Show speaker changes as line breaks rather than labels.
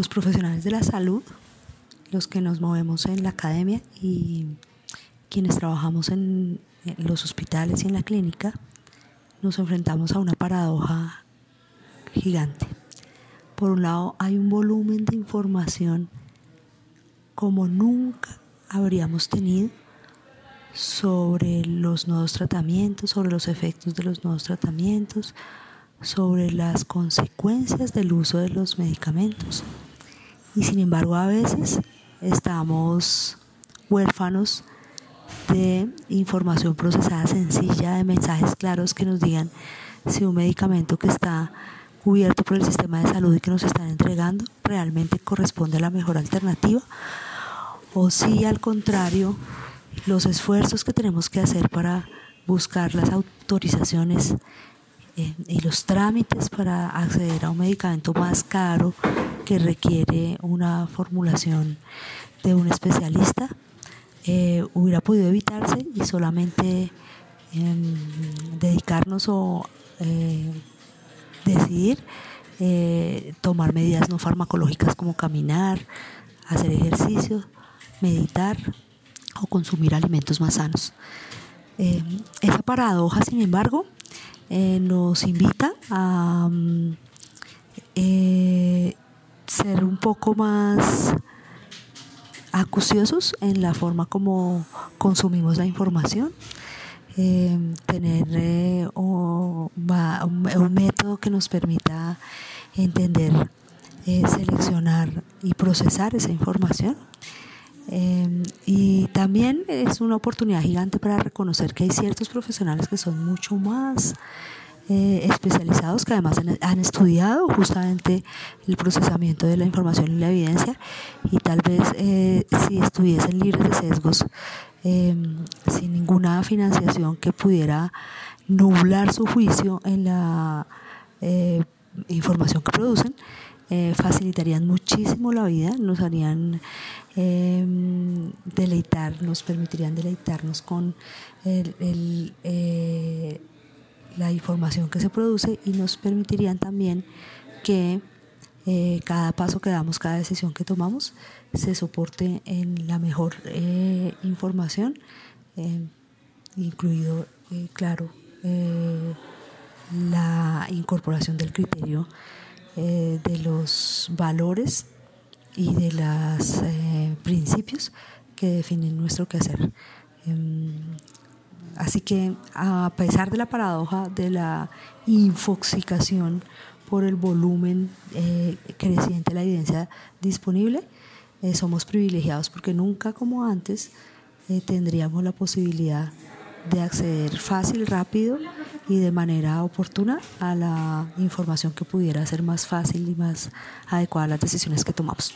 los profesionales de la salud, los que nos movemos en la academia y quienes trabajamos en, los hospitales y en la clínica, nos enfrentamos a una paradoja gigante. Por un lado, hay un volumen de información como nunca habríamos tenido sobre los nuevos tratamientos, sobre los efectos de los nuevos tratamientos, sobre las consecuencias del uso de los medicamentos. Y sin embargo a veces estamos huérfanos de información procesada sencilla, de mensajes claros que nos digan si un medicamento que está cubierto por el sistema de salud y que nos están entregando realmente corresponde a la mejor alternativa o si al contrario los esfuerzos que tenemos que hacer para buscar las autorizaciones eh, y los trámites para acceder a un medicamento más caro que requiere una formulación de un especialista eh, hubiera podido evitarse y solamente em, dedicarnos o eh, decidir tomar medidas no farmacológicas como caminar, hacer ejercicio, meditar o consumir alimentos más sanos. esa paradoja, sin embargo, eh, nos invita a mm, eh, ser un poco más acuciosos en la forma como consumimos la información, eh, tener un, método que nos permita entender, seleccionar y procesar esa información. Y también es una oportunidad gigante para reconocer que hay ciertos profesionales que son mucho más eh, especializados, que además han, estudiado justamente el procesamiento de la información y la evidencia, y tal vez eh, si estuviesen libres de sesgos, em, sin ninguna financiación que pudiera nublar su juicio en la eh, información que producen, facilitarían muchísimo la vida, nos harían eh, deleitar, nos permitirían deleitarnos con eh, la información que se produce y nos permitirían también que eh, cada paso que damos, cada decisión que tomamos, se soporte en la mejor eh, información, incluido, claro, la incorporación del criterio de los valores y de los eh, principios que definen nuestro quehacer. Así que a pesar de la paradoja de la infoxicación por el volumen eh, creciente de la evidencia disponible, eh, somos privilegiados porque nunca como antes tendríamos la posibilidad de acceder fácil, rápido y de manera oportuna a la información que pudiera ser más fácil y más adecuada a las decisiones que tomamos.